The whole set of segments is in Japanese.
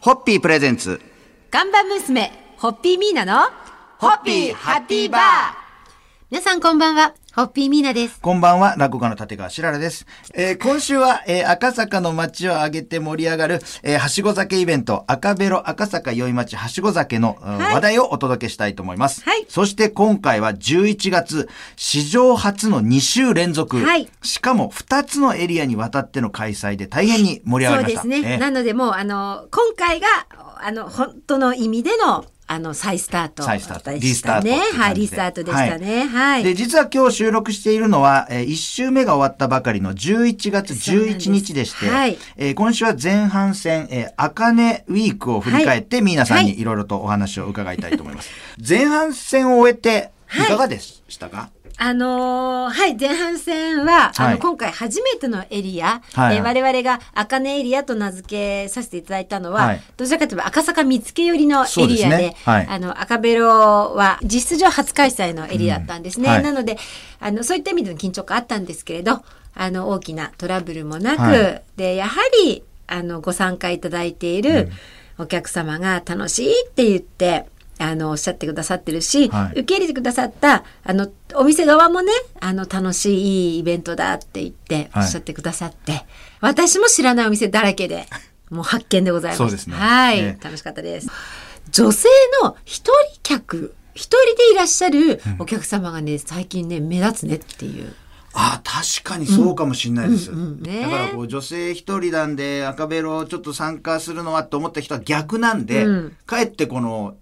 ホッピープレゼンツ。看板娘、ホッピーミーナの、ホッピーハッピーバー。皆さんこんばんは、ホッピーミーナです。こんばんは、落語家の立川しららです。えー今週は、えー赤坂の街を挙げて盛り上がる、えーはしご酒イベント、赤ベロ赤坂宵町はしご酒の、うんはい話題をお届けしたいと思います。はいそして今回は11月、史上初の2週連続。はいしかも2つのエリアにわたっての開催で大変に盛り上がりました。そうですね。えーなのでもう、あの、今回が、あの、本当の意味での、あの、再スタート、再スタート。でリスタートはい、リスタートでしたね。はい。で、実は今日収録しているのは、え1週目が終わったばかりの11月11日でして、そうなんです。えー今週は前半戦、えー、あかねウィークを振り返って、皆さんにい。ろいろとお話を伺いたいと思います。前半戦を終えて、いかがでしたか、あのーはい、前半戦は、あの、はい。今回初めてのエリア、はい。えー我々が赤根エリアと名付けさせていただいたのは、はい。どちらかというと赤坂見附寄りのエリアで、ですね。はい。あの、赤ベロは実質上初開催のエリアだったんですね。うんはい。なので、あの、そういった意味での緊張感あったんですけれど、あの、大きなトラブルもなく、はい。で、やはり、あの、ご参加いただいているお客様が楽しいって言って、あの、おっしゃってくださってるし、はい受け入れてくださった、あの、お店側もね、あの、楽しいいいイベントだって言って、おはいっしゃってくださって、私も知らないお店だらけで、もう発見でございます。そうですねはい、ね楽しかったです。女性の一人客、一人でいらっしゃるお客様がね、最近ね、目立つねっていう。ああ、確かにそうかもしれないです。うんうんねだからこう女性一人なんで赤ベロちょっと参加するのはと思った人は逆なんで、うんかえってこの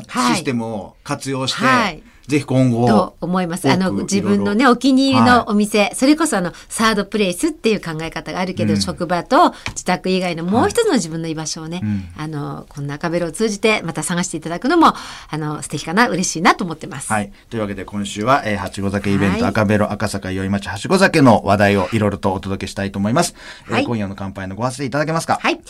システムを活用して、はいぜひ今後と思います。あの、自分のね、お気に入りはいのお店、それこそあの、サードプレイスっていう考え方があるけど、うん職場と自宅以外のもう一つの自分の居場所をね、うんあの、こんな赤ベロを通じてまた探していただくのも、あの、素敵かな、嬉しいなと思ってます。はい。というわけで今週は、えー、はしご酒イベント、はい赤ベロ赤坂宵町はしご酒の話題をいろいろとお届けしたいと思います。えーはい今夜の乾杯のご発声いただけますか？はい。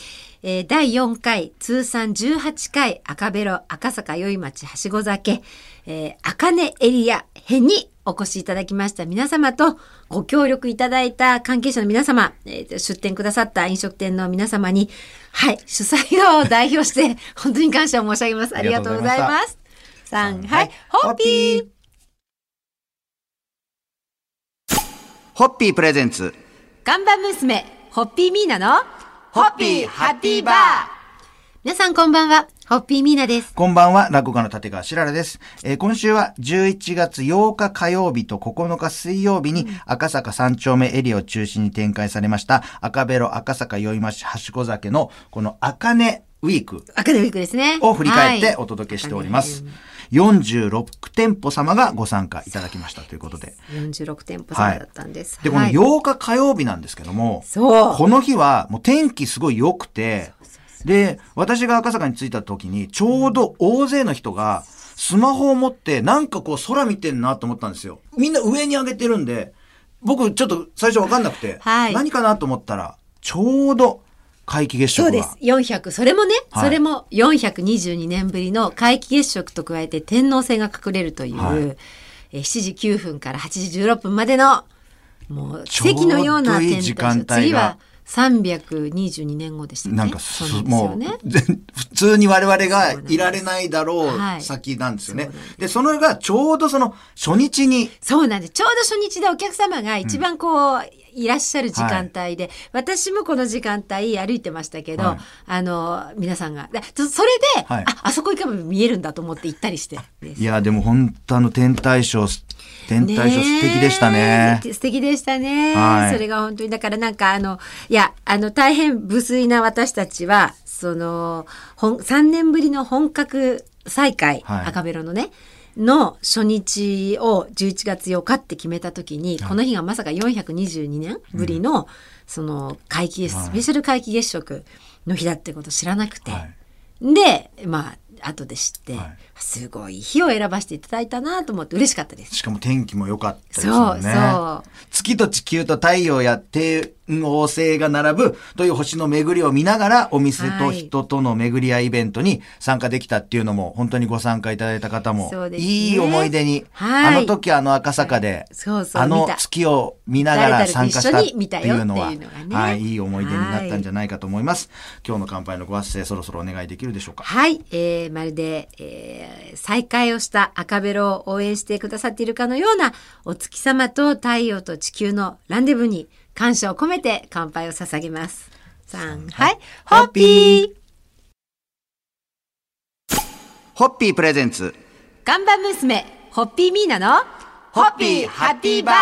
えー第4回、通算18回、赤ベロ、赤坂宵町はしご酒、えー、赤根エリア編にお越しいただきました皆様と、ご協力いただいた関係者の皆様、えー出店くださった飲食店の皆様に、はい、主催側を代表して、本当に感謝を申し上げます。ありがとうございます。3、はい、ホッピーホッピープレゼンツ。看板娘、ホッピーミーナの、ホッピーハッピーバー皆さんこんばんは、ホッピーミーナです。こんばんは、落語家の立川しららです。えー今週は11月8日火曜日と9日水曜日に赤坂三丁目エリアを中心に展開されました赤ベロ赤坂宵町はしご酒のこの赤根ウィーク赤根ウィークですね。を振り返ってはいお届けしております。46店舗様がご参加いただきましたということで。46店舗様だったんです。で、このはい8日火曜日なんですけども、そう。この日はもう天気すごい良くて、で、私が赤坂に着いた時にちょうど大勢の人がスマホを持ってなんかこう空見てんなと思ったんですよ。みんな上に上げてるんで、僕ちょっと最初わかんなくて、はい何かなと思ったら、ちょうど皆既月食が。そうです。400。それもね、はいそれも422年ぶりの皆既月食と加えて天王星が隠れるという、はいえー7時9分から8時16分までの、もう奇跡のような天時間帯が次は322年後でしたね。なんかす、すよもう普通に我々がいられないだろはいう先なんですよねそうなん。で、そのがちょうどその初日に、そうなんです。ちょうど初日でお客様が一番こう、いらっしゃる時間帯で、私もこの時間帯歩いてましたけど、はい。あの、皆さんが、でそそれで、はい。あ、あそこ行けば見えるんだと思って行ったりして。い。や、でも本当あの天体ショー、天体ショー素敵でしたね。え。素敵でしたね。はい。それが本当に、だからなんかあの、いや、あの、大変無粋な私たちは、その、本、3年ぶりの本格再開、はい。赤ベロのね、の初日を11月8日って決めた時に、この日がまさか422年ぶりの、その、皆既月、はいスペシャル皆既月食の日だってことを知らなくて、はいで、まあ、後で知って、はいすごい日を選ばせていただいたなと思って嬉しかったです。しかも天気も良かったですそうよね。そう。月と地球と太陽や天王星が並ぶという星の巡りを見ながらお店と人との巡り合いイベントに参加できたっていうのも本当にご参加いただいた方もいい思い出に、はいあの時あの赤坂であの月を見ながら参加したっていうのははい、いい思い出になったんじゃないかと思います。今日の乾杯のご発声そろそろお願いできるでしょうか？はい、えー、まるで、えー、再会をした赤ベロを応援してくださっているかのようなお月様と太陽と地球のランデブーに感謝を込めて乾杯を捧げます。3、はい、ホッピーホッピープレゼンツ。看板娘、ホッピーミーナのホッピーハッピーバー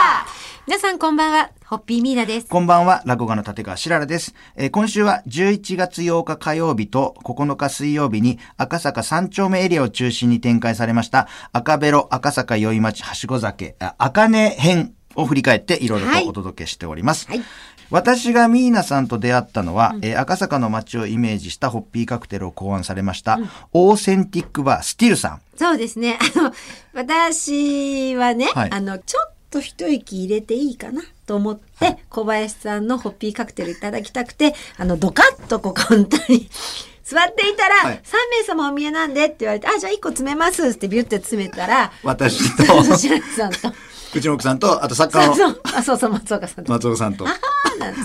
皆さんこんばんは、ホッピーミーナです。こんばんは、落語家の立川しららです。えー今週は11月8日火曜日と9日水曜日に赤坂三丁目エリアを中心に展開されました赤ベロ赤坂宵町はしご酒、あ赤根編を振り返っていろいろはい。とお届けしております。はい。私がミーナさんと出会ったのは、えー赤坂の街をイメージしたホッピーカクテルを考案されました、オーセンティックバースティルさん。そうですね。あの、私はね、はい。あの、ちょっと一息入れていいかなと思って、小林さんのホッピーカクテルいただきたくて、あの、ドカッとこうカウンターに 座っていたら、はい。3名様お見えなんでって言われて、あ、じゃあ1個詰めますってビュって詰めたら、私と、さんと、うちの奥さんと、あと作家のそうそう、あ、そうそう、松岡さんと。松尾さんと。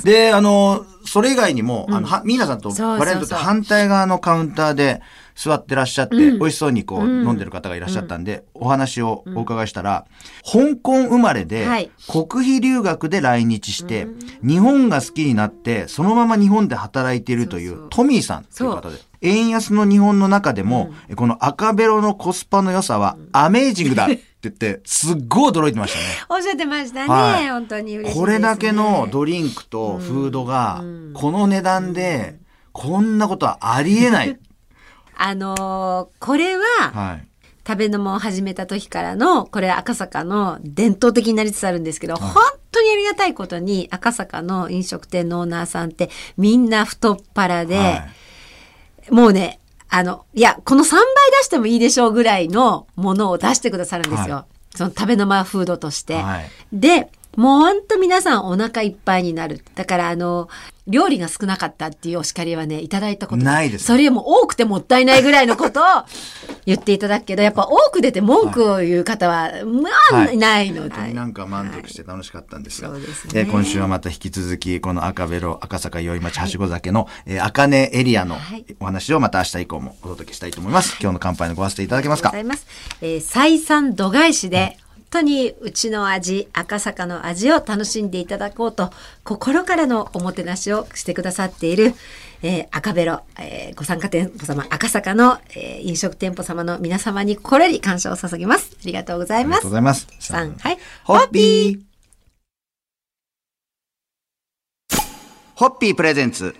であの、それ以外にも、あの、は、ミーナさんとそうそうそう。我々にとって反対側のカウンターで座ってらっしゃって、美味しそうにこう、飲んでる方がいらっしゃったんで、お話をお伺いしたら、香港生まれで、はい。国費留学で来日して、日本が好きになって、そのまま日本で働いているというトミーさんという方で。円安の日本の中でも、この赤ベロのコスパの良さはアメージングだって言って、すっごい驚いてましたね。おっしゃってましたね。はい本当に嬉しいです、ね。これだけのドリンクとフードが、この値段で、こんなことはありえない。あのーこれは、はい。食べ飲もを始めた時からの、これ赤坂の伝統的になりつつあるんですけど、本当にありがたいことに赤坂の飲食店のオーナーさんってみんな太っ腹で、はいもうね、あの、いや、この3倍出してもいいでしょうぐらいのものを出してくださるんですよ。はその食べの間フードとして。はいで、もうほんと皆さんお腹いっぱいになる。だからあの、料理が少なかったっていうお叱りはね、いただいたこと。ないです。それも多くてもったいないぐらいのことを 言っていただくけど、やっぱ多く出て文句を言う方は、まあ、はい。いないので。なんか満足して楽しかったんですが、そうですね。えー今週はまた引き続き、この赤ベロ赤坂宵町はしご酒の、えー赤根エリアのはい。お話をまた明日以降もお届けしたいと思います。今日の乾杯のご発声いただけますか？ございます。えー、再三度外視で、本当にうちの味、赤坂の味を楽しんでいただこうと、心からのおもてなしをしてくださっている、えー赤ベロ、えーご参加店舗様、赤坂の、えー飲食店舗様の皆様に心より感謝を捧げます。ありがとうございますありがとうご。ざいます。三はいホッピーホッピープレゼンツ。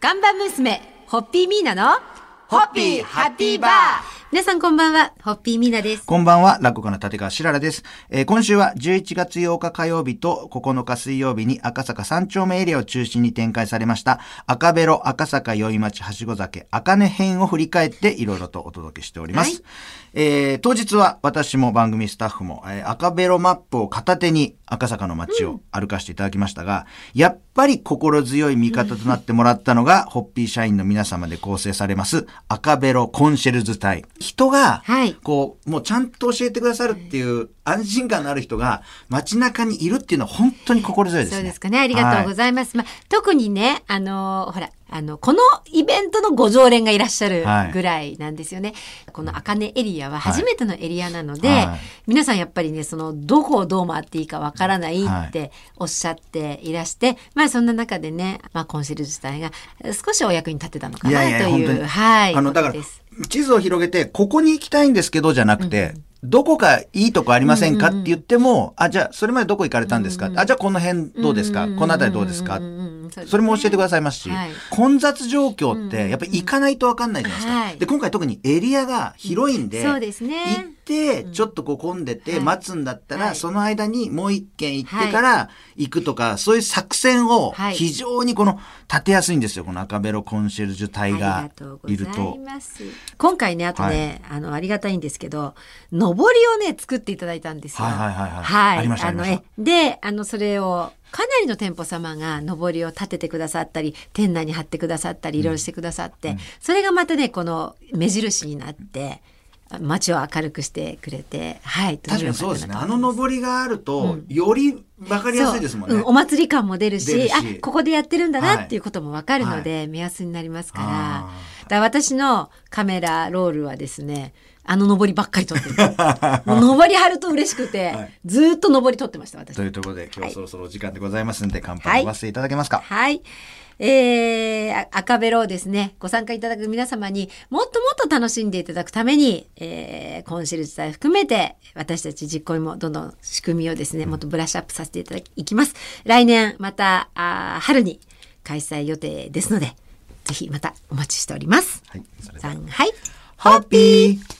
看板娘、ホッピーミーナの、ホッピーハッピーバー皆さんこんばんは、ホッピーミーナです。こんばんは、落語家の立川しららです。えー今週は11月8日火曜日と9日水曜日に赤坂三丁目エリアを中心に展開されました赤ベロ赤坂宵町はしご酒赤根編を振り返っていろいろとお届けしております。はいえー当日は私も番組スタッフも、えー赤ベロマップを片手に赤坂の街を歩かせていただきましたが、やっぱり心強い味方となってもらったのが、ホッピー社員の皆様で構成されます赤ベロコンシェルズ隊。人が、はいこう、もうちゃんと教えてくださるっていう安心感のある人が街中にいるっていうのは本当に心強いですね。そうですかね。ありがとうございます。まあ、特にね、あのーほら、あの、このイベントのご常連がいらっしゃるはい。ぐらいなんですよね。この赤根エリアは初めてのエリアなので、はい。皆さんやっぱりね、その、どこをどう回っていいかわからないっておっしゃっていらして、まあ、そんな中でね、まあ、コンシェルジュ隊が少しお役に立てたのかないやいや、という、本当に。はい、あの、だから地図を広げて、ここに行きたいんですけど、じゃなくて、どこかいいとこありませんかって言っても、あ、じゃあ、それまでどこ行かれたんですか？あ、じゃあこの辺どうですか？この辺りどうですか？そうですね。それも教えてくださいますし、はい。混雑状況ってやっぱり行かないと分かんないじゃないですか。はい。で今回特にエリアが広いんで、そうですね。行ってちょっとこう混んでてはい。待つんだったら、はい。その間にもう一軒行ってから行くとか、そういう作戦をはい。非常にこの立てやすいんですよこの赤ベロコンシェルジュ隊がいるとざい。ます。今回ね、あとね、あの、ありがたいんですけど、上りをね、作っていただいたんですよ。はいはいはいはい。ありましたあで、あの、それを、かなりの店舗様が上りを立ててくださったり、店内に貼ってくださったり、いろいろしてくださって、それがまたね、この目印になって、街を明るくしてくれて、はい。確かにそうですね。あの上りがあると、より分かりやすいですもんね。そう。うん。お祭り感も出るしあここでやってるんだはない。っていうこともわかるので、目安になりますから。あだから私のカメラロールはですねあの上りばっかり撮ってるもう上り張ると嬉しくて、はいずーっと上り撮ってました私というところで今はい日そろそろお時間でございますんで、乾杯をわせていただけますか？はい。えー、あ赤ベロをですね、ご参加いただく皆様にもっともっと楽しんでいただくために、えー、コンシェルジュ隊含めて、私たち実行委員もどんどん仕組みをですね、もっとブラッシュアップさせていただき、いきます。来年、また、あー春に開催予定ですので、ぜひまたお待ちしております。はい。それでははい。ホッピー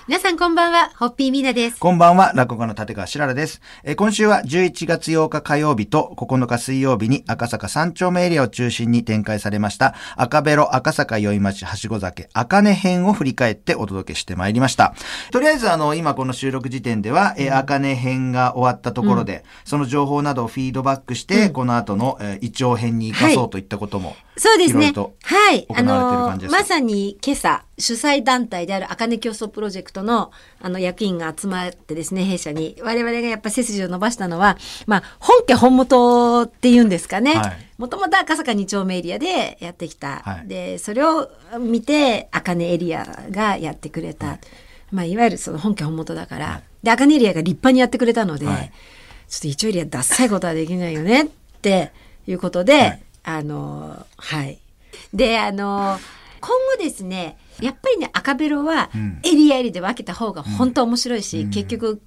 皆さんこんばんは、ホッピーミーナです。こんばんは、落語家の立川しららです。えー今週は11月8日火曜日と9日水曜日に赤坂三丁目エリアを中心に展開されました赤ベロ赤坂宵町はしご酒赤根編を振り返ってお届けしてまいりました。とりあえずあの、今この収録時点では、えー赤根編が終わったところで、その情報などをフィードバックして、この後の、えー、胃腸編に生かそうといったことも、そうですね。はい。行われている感じですかまさに今朝、主催団体である赤根競争プロジェクトの、あの、役員が集まってですね、弊社に、我々がやっぱ背筋を伸ばしたのは、まあ、本家本元っていうんですかね。はいもともと赤坂2丁目エリアでやってきた。はいで、それを見て、赤根エリアがやってくれた。まあ、いわゆるその本家本元だから。で、赤根エリアが立派にやってくれたので、はいちょっと一応エリアダッサいことはできないよねっていうことで、はいあの、はい。で、あの、今後ですね、やっぱりね、赤ベロはん。エリアエリアで分けた方が本当面白いし、結局、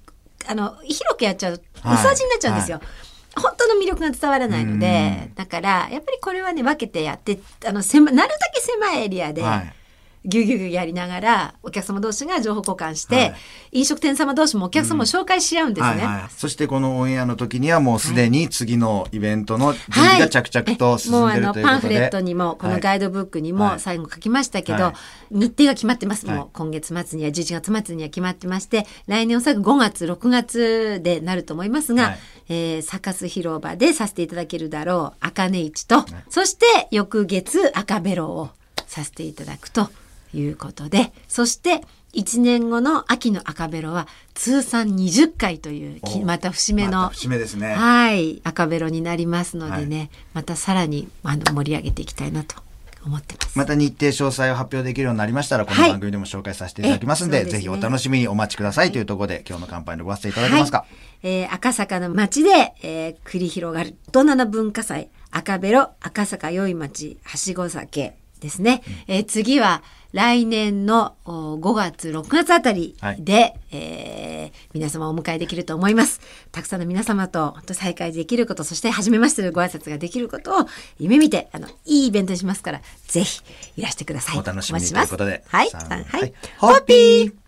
あの、広くやっちゃうと薄味になっちゃうんですよ。本当の魅力が伝わらないので、だから、やっぱりこれはね、分けてやって、あの、狭なるだけ狭いエリアで、はいぎゅうぎゅうぎゅうやりながら、お客様同士が情報交換して、はい。飲食店様同士もお客様を紹介し合うんですね。はいはい。そしてこのオンエアの時にはもうすでに次のイベントの準備が着々と進んでいるということで、もうあのパンフレットにもこのガイドブックにもはい。最後書きましたけど、はい。日程が決まってます、はい。もう今月末には11月末には決まってまして来年おそらく5月6月でなると思いますが、はい。えーサカス広場でさせていただけるだろう赤根市と、そして翌月赤ベロをさせていただくということでそして1年後の秋の赤ベロは通算20回というまた節目の、また節目ですね。はい、赤ベロになりますのでね、またさらにあの盛り上げていきたいなと思ってます。また日程詳細を発表できるようになりましたら、このはい番組でも紹介させていただきますんで、えそうですね。ぜひお楽しみにお待ちくださいというところで、今日の乾杯のごわせていただけますか？はい。えー赤坂の街で、えー繰り広がる大人の文化祭？赤ベロ赤坂宵町はしご酒ですね、えー次は来年のお5月6月あたりで、えー皆様をお迎えできると思います。たくさんの皆様と本当再会できることそして初めましてのご挨拶ができることを夢見てあのいいイベントにしますからぜひいらしてください。お楽しみにということで。はい、はい。はい。ホッピー